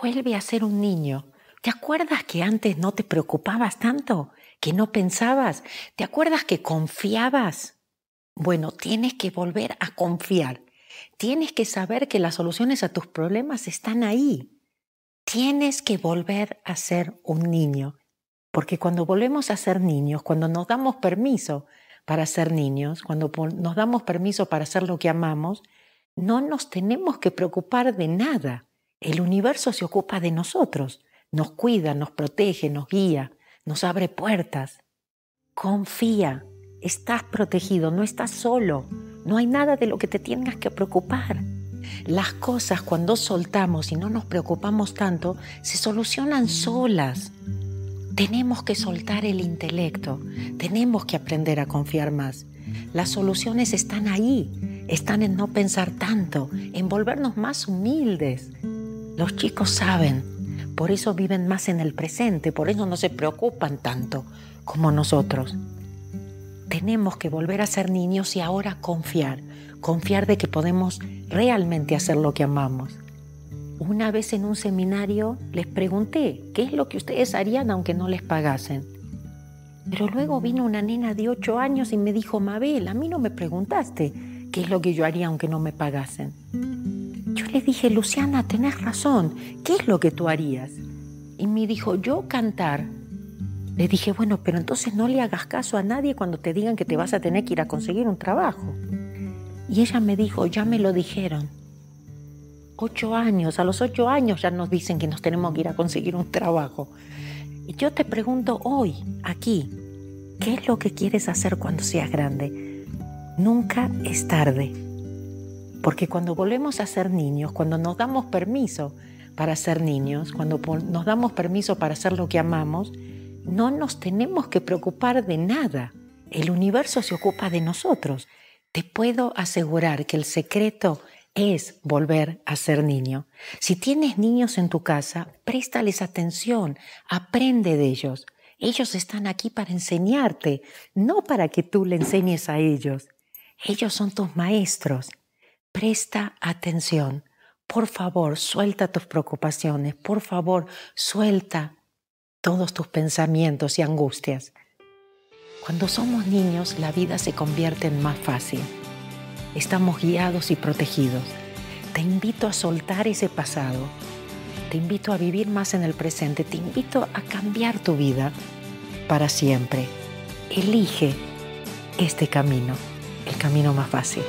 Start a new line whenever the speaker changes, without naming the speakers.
Vuelve a ser un niño. ¿Te acuerdas que antes no te preocupabas tanto? ¿Que no pensabas? ¿Te acuerdas que confiabas? Bueno, tienes que volver a confiar. Tienes que saber que las soluciones a tus problemas están ahí. Tienes que volver a ser un niño. Porque cuando volvemos a ser niños, cuando nos damos permiso para ser niños, cuando nos damos permiso para hacer lo que amamos, no nos tenemos que preocupar de nada. El universo se ocupa de nosotros, nos cuida, nos protege, nos guía, nos abre puertas. Confía, estás protegido, no estás solo, no hay nada de lo que te tengas que preocupar. Las cosas cuando soltamos y no nos preocupamos tanto, se solucionan solas. Tenemos que soltar el intelecto, tenemos que aprender a confiar más. Las soluciones están ahí, están en no pensar tanto, en volvernos más humildes. Los chicos saben, por eso viven más en el presente, por eso no se preocupan tanto como nosotros. Tenemos que volver a ser niños y ahora confiar, confiar de que podemos realmente hacer lo que amamos. Una vez en un seminario les pregunté qué es lo que ustedes harían aunque no les pagasen. Pero luego vino una nena de 8 años y me dijo, Mabel, a mí no me preguntaste qué es lo que yo haría aunque no me pagasen. Yo le dije, Luciana, tenés razón, ¿qué es lo que tú harías? Y me dijo, yo cantar. Le dije, bueno, pero entonces no le hagas caso a nadie cuando te digan que te vas a tener que ir a conseguir un trabajo. Y ella me dijo, ya me lo dijeron. Ocho años, a los ocho años ya nos dicen que nos tenemos que ir a conseguir un trabajo. Y yo te pregunto hoy, aquí, ¿qué es lo que quieres hacer cuando seas grande? Nunca es tarde. Porque cuando volvemos a ser niños, cuando nos damos permiso para ser niños, cuando nos damos permiso para hacer lo que amamos, no nos tenemos que preocupar de nada. El universo se ocupa de nosotros. Te puedo asegurar que el secreto es volver a ser niño. Si tienes niños en tu casa, préstales atención, aprende de ellos. Ellos están aquí para enseñarte, no para que tú le enseñes a ellos. Ellos son tus maestros. Presta atención. Por favor, suelta tus preocupaciones. Por favor, suelta todos tus pensamientos y angustias. Cuando somos niños, la vida se convierte en más fácil. Estamos guiados y protegidos. Te invito a soltar ese pasado. Te invito a vivir más en el presente. Te invito a cambiar tu vida para siempre. Elige este camino el camino más fácil.